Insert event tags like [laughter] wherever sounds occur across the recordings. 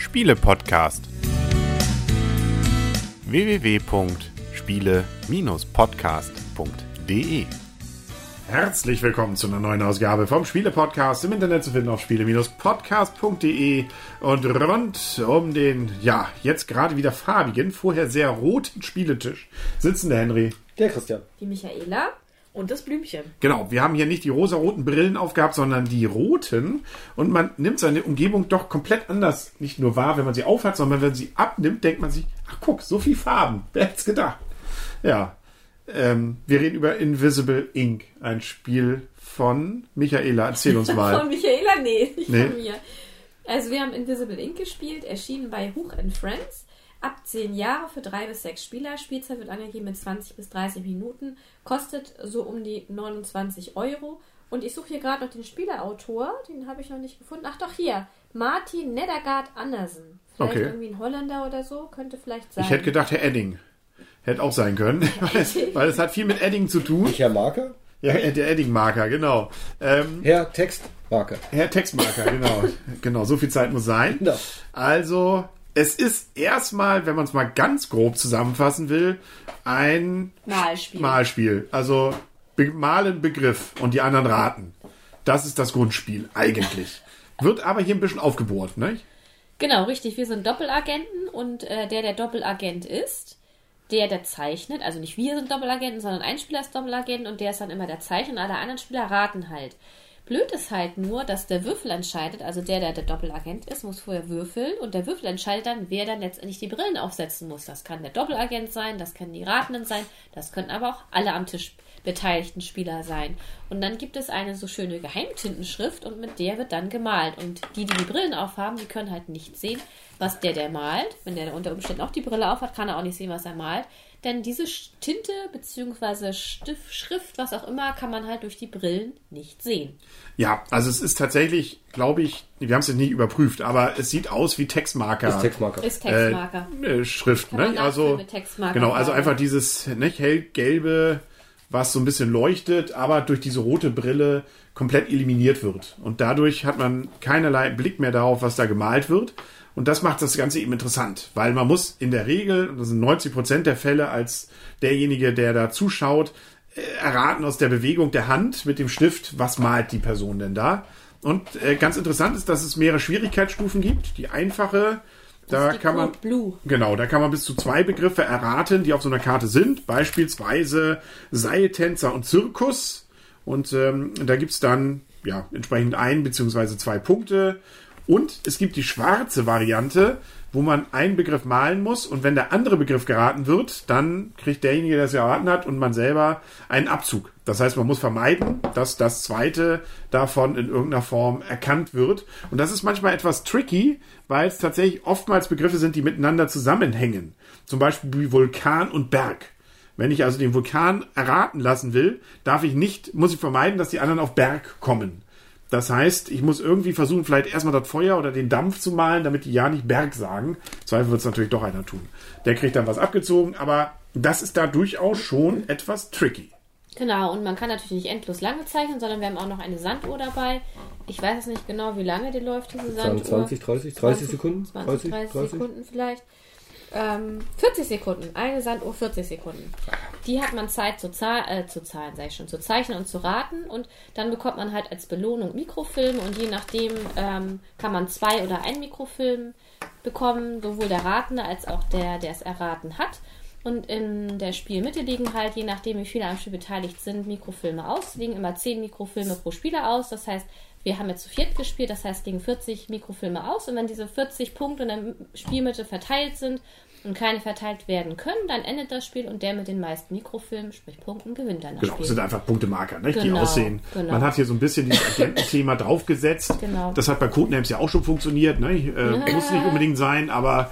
Spiele-Podcast. www.spiele-podcast.de Herzlich willkommen zu einer neuen Ausgabe vom Spiele-Podcast im Internet zu finden auf spiele-podcast.de und rund um den, ja, jetzt gerade wieder farbigen, vorher sehr roten Spieletisch sitzen der Henry. Der Christian. Die Michaela und das Blümchen. Genau, wir haben hier nicht die rosa-roten Brillen aufgehabt, sondern die roten. Und man nimmt seine Umgebung doch komplett anders nicht nur wahr, wenn man sie aufhat, sondern wenn man sie abnimmt, denkt man sich, ach guck, so viel Farben. [laughs] Wer hätte es gedacht? Ja. Ähm, wir reden über Invisible Ink, ein Spiel von Michaela. Erzähl uns [laughs] mal. Von Michaela? Nee, nicht Nee. von mir. Also wir haben Invisible Ink gespielt, erschienen bei Huch and Friends. Ab 10 Jahre für 3 bis 6 Spieler. Spielzeit wird angegeben mit 20 bis 30 Minuten. Kostet so um die 29 Euro. Und ich suche hier gerade noch den Spielerautor. Den habe ich noch nicht gefunden. Ach doch, hier. Martin Nedergaard Andersen. Vielleicht Okay. irgendwie ein Holländer oder so. Könnte vielleicht sein. Ich hätte gedacht, Herr Edding. Hätte auch sein können, [laughs] weil, weil es hat viel mit Edding zu tun. Ich Herr Marker. Ja, der Edding-Marker, genau. Ähm, Herr Textmarker. Herr Textmarker, genau. genau, so viel Zeit muss sein. Ja. Also, es ist erstmal, wenn man es mal ganz grob zusammenfassen will, ein Malspiel. Malspiel. Also, malen Begriff und die anderen raten. Das ist das Grundspiel, eigentlich. [laughs] Wird aber hier ein bisschen aufgebohrt, ne? Genau, richtig. Wir sind Doppelagenten und äh, der, der Doppelagent ist, der, der zeichnet, also nicht wir sind Doppelagenten, sondern ein Spieler ist Doppelagent und der ist dann immer der Zeichner und alle anderen Spieler raten halt. Blöd ist halt nur, dass der Würfel entscheidet, also der, der der Doppelagent ist, muss vorher würfeln und der Würfel entscheidet dann, wer dann letztendlich die Brillen aufsetzen muss. Das kann der Doppelagent sein, das können die Ratenden sein, das können aber auch alle am Tisch beteiligten Spieler sein. Und dann gibt es eine so schöne Geheimtintenschrift und mit der wird dann gemalt. Und die, die die Brillen aufhaben, die können halt nicht sehen, was der, der malt. Wenn der unter Umständen auch die Brille aufhat, kann er auch nicht sehen, was er malt. Denn diese Tinte bzw. Stift, Schrift, was auch immer, kann man halt durch die Brillen nicht sehen. Ja, also es ist tatsächlich, glaube ich, wir haben es jetzt nicht überprüft, aber es sieht aus wie Textmarker. Ist Textmarker. Ist Textmarker. äh, Schrift, Kann ne? Also mit Textmarker genau, also einfach dieses ne, hellgelbe, was so ein bisschen leuchtet, aber durch diese rote Brille komplett eliminiert wird und dadurch hat man keinerlei Blick mehr darauf, was da gemalt wird. Und das macht das Ganze eben interessant, weil man muss in der Regel, das sind 90 Prozent der Fälle, als derjenige, der da zuschaut, äh, erraten aus der Bewegung der Hand mit dem Stift, was malt die Person denn da. Und äh, ganz interessant ist, dass es mehrere Schwierigkeitsstufen gibt. Die einfache, da die kann man Blue. Genau, da kann man bis zu zwei Begriffe erraten, die auf so einer Karte sind. Beispielsweise Seiltänzer und Zirkus. Und ähm, da gibt's dann ja entsprechend ein beziehungsweise zwei Punkte. Und es gibt die schwarze Variante, wo man einen Begriff malen muss und wenn der andere Begriff geraten wird, dann kriegt derjenige, der es erraten hat und man selber einen Abzug. Das heißt, man muss vermeiden, dass das zweite davon in irgendeiner Form erkannt wird. Und das ist manchmal etwas tricky, weil es tatsächlich oftmals Begriffe sind, die miteinander zusammenhängen. Zum Beispiel wie Vulkan und Berg. Wenn ich also den Vulkan erraten lassen will, darf ich nicht, muss ich vermeiden, dass die anderen auf Berg kommen. Das heißt, ich muss irgendwie versuchen, vielleicht erstmal das Feuer oder den Dampf zu malen, damit die ja nicht Berg sagen. Zweifel wird es natürlich doch einer tun. Der kriegt dann was abgezogen, aber das ist da durchaus schon etwas tricky. Genau, und man kann natürlich nicht endlos lange zeichnen, sondern wir haben auch noch eine Sanduhr dabei. Ich weiß jetzt nicht genau, wie lange die läuft, diese Sanduhr. 20, 30, 30 Sekunden? 20, 30, Sekunden vielleicht. Ähm, 40 Sekunden. Eine Sanduhr 40 Sekunden. Die hat man Zeit zu, zahl äh, zu zahlen, sag ich schon, zu zeichnen und zu raten. Und dann bekommt man halt als Belohnung Mikrofilme und je nachdem ähm, kann man zwei oder ein Mikrofilm bekommen, sowohl der Ratende als auch der, der es erraten hat. Und in der Spielmitte liegen halt, je nachdem wie viele am Spiel beteiligt sind, Mikrofilme aus. Liegen immer 10 Mikrofilme pro Spieler aus. Das heißt, wir haben jetzt zu viert gespielt, das heißt, liegen 40 Mikrofilme aus. Und wenn diese 40 Punkte in der Spielmitte verteilt sind und keine verteilt werden können, dann endet das Spiel und der mit den meisten Mikrofilmen, sprich Punkten, gewinnt dann das Genau, Spiel. es sind einfach Punktemarker, die Genau, aussehen. genau. Man hat hier so ein bisschen dieses [laughs] Agententhema draufgesetzt. Genau. Das hat bei Codenames ja auch schon funktioniert. Ne? Äh, Ja. Muss nicht unbedingt sein, aber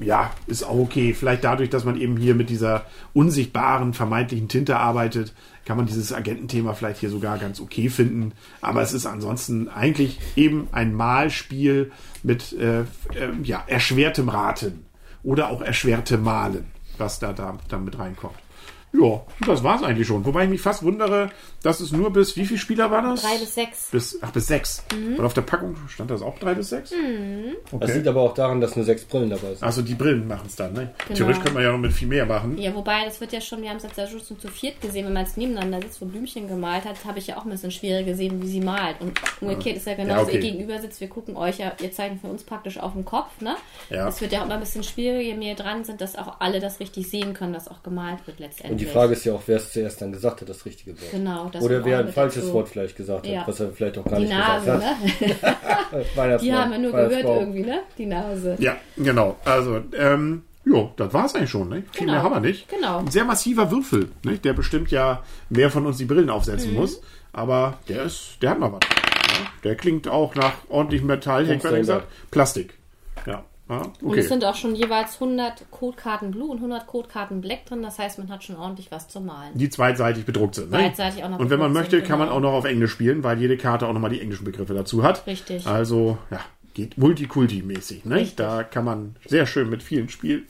ja, ist auch okay. Vielleicht dadurch, dass man eben hier mit dieser unsichtbaren, vermeintlichen Tinte arbeitet, kann man dieses Agententhema vielleicht hier sogar ganz okay finden. Aber es ist ansonsten eigentlich eben ein Malspiel mit äh, äh, ja, erschwertem Raten oder auch erschwertem Malen, was da, da, da mit reinkommt. Ja, das war's eigentlich schon. Wobei ich mich fast wundere, dass es nur bis, wie viele Spieler war das? Drei bis sechs. Bis, ach, bis sechs. Und auf der Packung stand das auch drei bis sechs? Das Okay. liegt aber auch daran, dass nur sechs Brillen dabei sind. Also die Brillen machen es dann, ne? Genau. Theoretisch könnte man ja noch mit viel mehr machen. Ja, wobei, das wird ja schon, wir haben es jetzt ja schon zu viert gesehen, wenn man es nebeneinander sitzt, wo Blümchen gemalt hat, habe ich ja auch ein bisschen schwieriger gesehen, wie sie malt. Und umgekehrt ist ja genauso, Ja, okay. ihr gegenüber sitzt, wir gucken euch ja, ihr zeichnet für uns praktisch auf dem Kopf, ne? Ja. Es wird ja auch immer ein bisschen schwieriger, je mehr dran sind, dass auch alle das richtig sehen können, dass auch gemalt wird letztendlich. Und die Frage ist ja auch, wer es zuerst dann gesagt hat, das richtige Wort. Genau, das Oder wer ein falsches dazu. Wort vielleicht gesagt hat, Ja. was er vielleicht auch gar Die nicht Nase, gesagt ne? [laughs] hat. Weihnachtsmann, Die haben wir nur gehört irgendwie, ne? Die Nase. Ja, genau. Also, ähm, jo, das war's eigentlich schon, ne? Viel Genau. mehr haben wir nicht. Genau. Ein sehr massiver Würfel, ne? Der bestimmt ja, wer von uns die Brillen aufsetzen Mhm. muss. Aber der ist, der hat mal was. Ne? Der klingt auch nach ordentlichem Metall, hätte ich gesagt. Plastik. Ja. Und okay. es sind auch schon jeweils 100 Codekarten Blue und 100 Codekarten Black drin. Das heißt, man hat schon ordentlich was zu malen. die zweitseitig bedruckt sind. Ne? Beidseitig auch noch Und wenn man möchte, sind, kann man genau. auch noch auf Englisch spielen, weil jede Karte auch nochmal die englischen Begriffe dazu hat. Richtig. Also, ja, geht Multikulti-mäßig. Ne? Richtig. Da kann man sehr schön mit vielen spielen.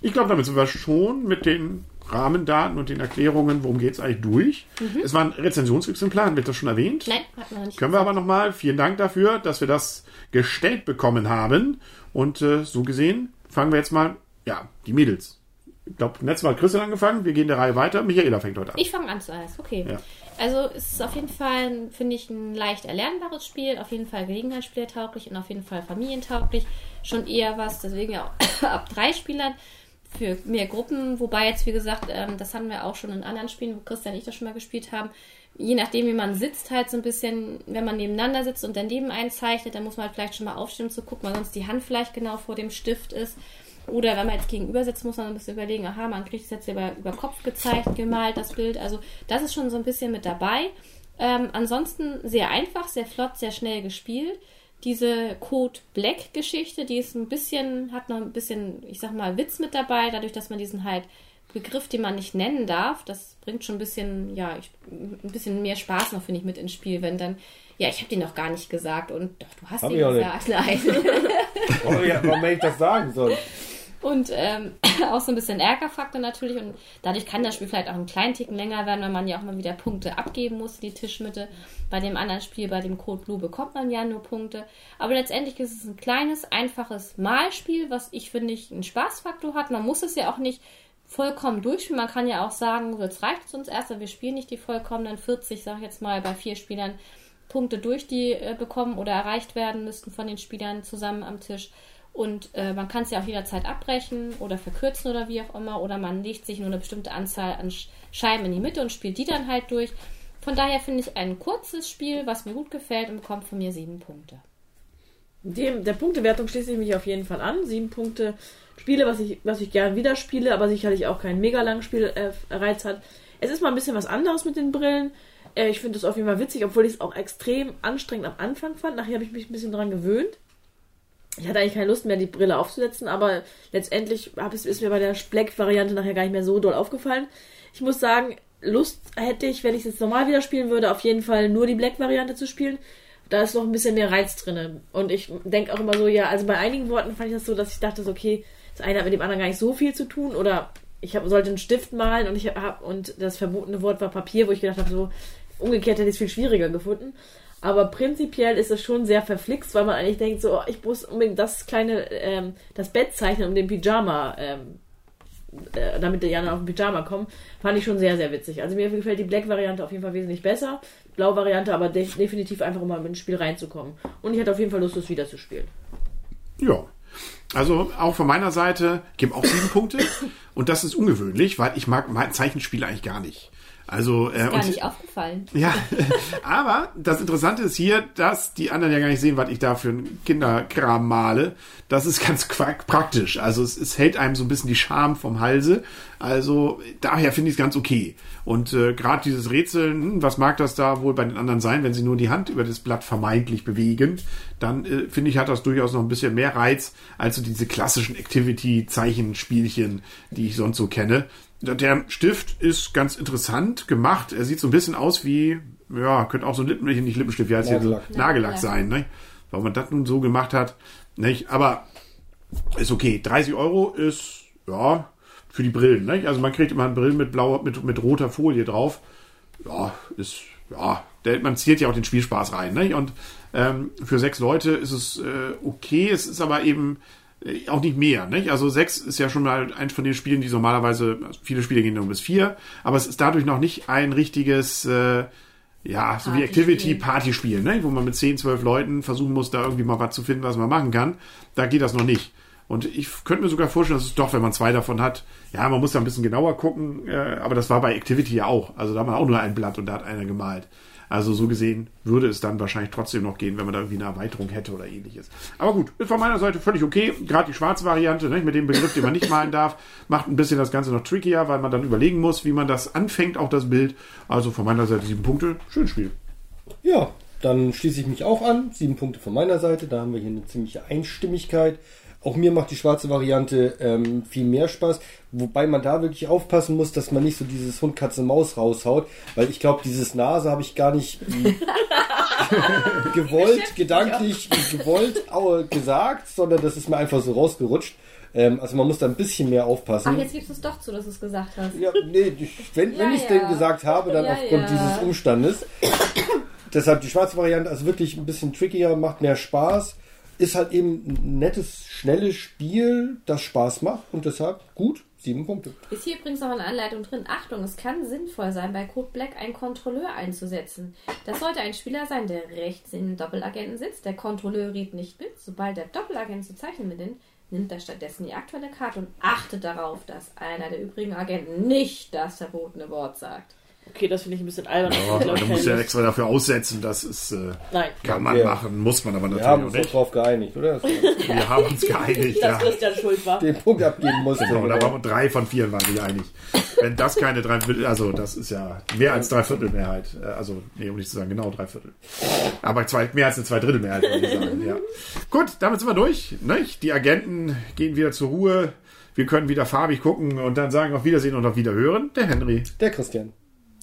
Ich glaube, damit sind wir schon mit den Rahmendaten und den Erklärungen, worum geht es eigentlich durch. Es war ein Rezensionsexemplar, haben wir das schon erwähnt? Mhm. Nein, hat man noch nicht. Können wir aber nochmal, vielen Dank dafür, dass wir das gestellt bekommen haben. Und äh, so gesehen fangen wir jetzt mal, ja, die Mädels. Ich glaube, letztes Mal hat Christian angefangen, wir gehen der Reihe weiter. Michaela fängt heute an. Ich fange an zuerst, okay. Ja. Also es ist auf jeden Fall, finde ich, ein leicht erlernbares Spiel, auf jeden Fall gelegenheitsspielertauglich und auf jeden Fall familientauglich. Schon eher was, deswegen ja auch [laughs] ab drei Spielern für mehr Gruppen, wobei jetzt, wie gesagt, ähm, das haben wir auch schon in anderen Spielen, wo Christian und ich das schon mal gespielt haben. Je nachdem, wie man sitzt, halt so ein bisschen, wenn man nebeneinander sitzt und daneben einzeichnet, dann muss man halt vielleicht schon mal aufstehen, um zu gucken, weil sonst die Hand vielleicht genau vor dem Stift ist. Oder wenn man jetzt gegenüber sitzt, muss man ein bisschen überlegen, aha, man kriegt es jetzt über, über Kopf gezeigt, gemalt, das Bild. Also das ist schon so ein bisschen mit dabei. Ähm, ansonsten sehr einfach, sehr flott, sehr schnell gespielt. Diese Code Black Geschichte, die ist ein bisschen, hat noch ein bisschen, ich sag mal, Witz mit dabei, dadurch, dass man diesen halt Begriff, den man nicht nennen darf, das bringt schon ein bisschen, ja, ich, ein bisschen mehr Spaß noch, finde ich, mit ins Spiel, wenn dann, ja, ich habe den noch gar nicht gesagt und doch, du hast Hab ich nicht. gesagt, [laughs] nein. Oh ja, warum hätte ich das sagen sollen? Und ähm, [clears throat] auch so ein bisschen Ärgerfaktor natürlich. Und dadurch kann das Spiel vielleicht auch einen kleinen Ticken länger werden, weil man ja auch mal wieder Punkte abgeben muss die Tischmitte. Bei dem anderen Spiel, bei dem Code Blue, bekommt man ja nur Punkte. Aber letztendlich ist es ein kleines, einfaches Malspiel, was ich finde, ich einen Spaßfaktor hat. Man muss es ja auch nicht vollkommen durchspielen. Man kann ja auch sagen, jetzt reicht es uns erst, wir spielen nicht die vollkommenen 40, sag ich jetzt mal, bei vier Spielern Punkte durch, die äh, bekommen oder erreicht werden müssten von den Spielern zusammen am Tisch. Und äh, man kann es ja auch jederzeit abbrechen oder verkürzen oder wie auch immer. Oder man legt sich nur eine bestimmte Anzahl an Sch- Scheiben in die Mitte und spielt die dann halt durch. Von daher finde ich ein kurzes Spiel, was mir gut gefällt und bekommt von mir sieben Punkte. Dem, der Punktewertung schließe ich mich auf jeden Fall an. Sieben Punkte Spiele, was ich, was ich gern wieder spiele, aber sicherlich auch kein mega langes Spiel äh, hat. Es ist mal ein bisschen was anderes mit den Brillen. Äh, ich finde es auf jeden Fall witzig, obwohl ich es auch extrem anstrengend am Anfang fand. Nachher habe ich mich ein bisschen dran gewöhnt. Ich hatte eigentlich keine Lust mehr, die Brille aufzusetzen, aber letztendlich ist mir bei der Black-Variante nachher gar nicht mehr so doll aufgefallen. Ich muss sagen, Lust hätte ich, wenn ich es jetzt normal wieder spielen würde, auf jeden Fall nur die Black-Variante zu spielen. Da ist noch ein bisschen mehr Reiz drin. Und ich denke auch immer so, ja, also bei einigen Worten fand ich das so, dass ich dachte, so, okay, das eine hat mit dem anderen gar nicht so viel zu tun oder ich hab, sollte einen Stift malen und ich hab, und das verbotene Wort war Papier, wo ich gedacht habe, so umgekehrt hätte ich es viel schwieriger gefunden. Aber prinzipiell ist es schon sehr verflixt, weil man eigentlich denkt, so, oh, ich muss unbedingt das kleine, ähm, das Bett zeichnen, um den Pyjama, ähm, äh, damit die anderen auf den Pyjama kommen, fand ich schon sehr, sehr witzig. Also mir gefällt die Black-Variante auf jeden Fall wesentlich besser. Blau-Variante aber de definitiv einfach, um mal ins Spiel reinzukommen. Und ich hatte auf jeden Fall Lust, das wieder zu spielen. Ja. Also auch von meiner Seite geben auch sieben Punkte. Und das ist ungewöhnlich, weil ich mag mein Zeichenspiel eigentlich gar nicht. Also, äh, Gar und, nicht aufgefallen. [laughs] ja, aber das Interessante ist hier, dass die anderen ja gar nicht sehen, was ich da für einen Kinderkram male. Das ist ganz praktisch. Also es, es hält einem so ein bisschen die Scham vom Halse. Also daher finde ich es ganz okay. Und äh, gerade dieses Rätseln, hm, was mag das da wohl bei den anderen sein, wenn sie nur die Hand über das Blatt vermeintlich bewegen, dann äh, finde ich, hat das durchaus noch ein bisschen mehr Reiz als so diese klassischen Activity-Zeichenspielchen, die ich sonst so kenne. Der Stift ist ganz interessant gemacht. Er sieht so ein bisschen aus wie, ja, könnte auch so ein Lippen, nicht Lippenstift, wie heißt hier so Nagellack. Nagellack sein, ne? Warum man das nun so gemacht hat, nicht? Aber ist okay. 30 Euro ist, ja, für die Brillen. Ne? Also man kriegt immer einen Brillen mit blauer, mit, mit roter Folie drauf. Ja, ist, ja, der, man zählt ja auch den Spielspaß rein. Ne? Und ähm, für sechs Leute ist es äh, okay, es ist aber eben auch nicht mehr. Nicht? Also sechs ist ja schon mal eins von den Spielen, die normalerweise, also viele Spiele gehen nur bis vier, aber es ist dadurch noch nicht ein richtiges, äh, ja, so wie Partyspiel. Activity Partyspiel, ne? wo man mit 10, 12 Leuten versuchen muss, da irgendwie mal was zu finden, was man machen kann. Da geht das noch nicht. Und ich könnte mir sogar vorstellen, dass es doch, wenn man zwei davon hat, ja, man muss da ein bisschen genauer gucken, äh, aber das war bei Activity ja auch. Also da man auch nur ein Blatt und da hat einer gemalt. Also so gesehen würde es dann wahrscheinlich trotzdem noch gehen, wenn man da irgendwie eine Erweiterung hätte oder ähnliches. Aber gut, ist von meiner Seite völlig okay. Gerade die schwarze Variante, ne, mit dem Begriff, den man nicht malen darf, macht ein bisschen das Ganze noch trickier, weil man dann überlegen muss, wie man das anfängt, auch das Bild. Also von meiner Seite sieben Punkte. Schönes Spiel. Ja, dann schließe ich mich auch an. Sieben Punkte von meiner Seite. Da haben wir hier eine ziemliche Einstimmigkeit. Auch mir macht die schwarze Variante ähm, viel mehr Spaß. Wobei man da wirklich aufpassen muss, dass man nicht so dieses Hund, Katze, Maus raushaut. Weil ich glaube, dieses Nase habe ich gar nicht ähm, [laughs] gewollt, gedanklich gewollt gesagt, sondern das ist mir einfach so rausgerutscht. Ähm, also man muss da ein bisschen mehr aufpassen. Ach, jetzt gibst du es doch zu, dass du es gesagt hast. Ja, nee, wenn, wenn Ja, ich es ja. denn gesagt habe, dann Ja, aufgrund dieses Umstandes. Deshalb die schwarze Variante, also wirklich ein bisschen trickier, macht mehr Spaß. Ist halt eben ein nettes, schnelles Spiel, das Spaß macht und deshalb gut, sieben Punkte. Ist hier übrigens noch eine Anleitung drin. Achtung, es kann sinnvoll sein, bei Code Black einen Kontrolleur einzusetzen. Das sollte ein Spieler sein, der rechts in den Doppelagenten sitzt. Der Kontrolleur redet nicht mit. Sobald der Doppelagent zu zeichnen beginnt, nimmt er stattdessen die aktuelle Karte und achtet darauf, dass einer der übrigen Agenten nicht das verbotene Wort sagt. Okay, das finde ich ein bisschen albern. Aber Ich glaub, da muss keine ja extra dafür aussetzen. Das ist, äh, Nein, kann man Ja. machen, muss man aber Wir natürlich haben auch uns nicht. drauf geeinigt, oder? [laughs] Wir haben uns geeinigt. dass ja. Christian schuld war. Den Punkt abgeben musste. Genau, da waren wir drei von vier waren sich einig. Wenn das keine drei Viertel, also das ist ja mehr als drei Viertel Mehrheit. Äh, Also, nee, um nicht zu sagen, genau drei Viertel. Aber zwei, mehr als eine zwei Drittel Mehrheit, würde ich sagen, ja. Gut, damit sind wir durch. Nicht? Die Agenten gehen wieder zur Ruhe. Wir können wieder farbig gucken und dann sagen auf Wiedersehen und auf Wiederhören. Der Henry. Der Christian.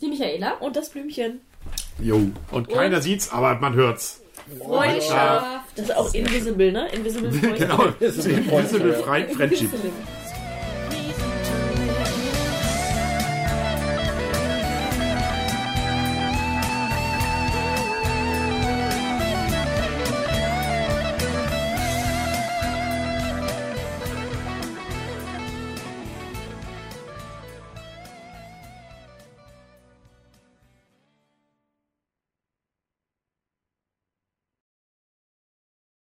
Die Michaela. Und das Blümchen. Jo. Und keiner sieht's, aber man hört's. Freundschaft. Das ist auch invisible, ne? Invisible [laughs] Freundschaft. Genau. Invisible Friendship. Invisible.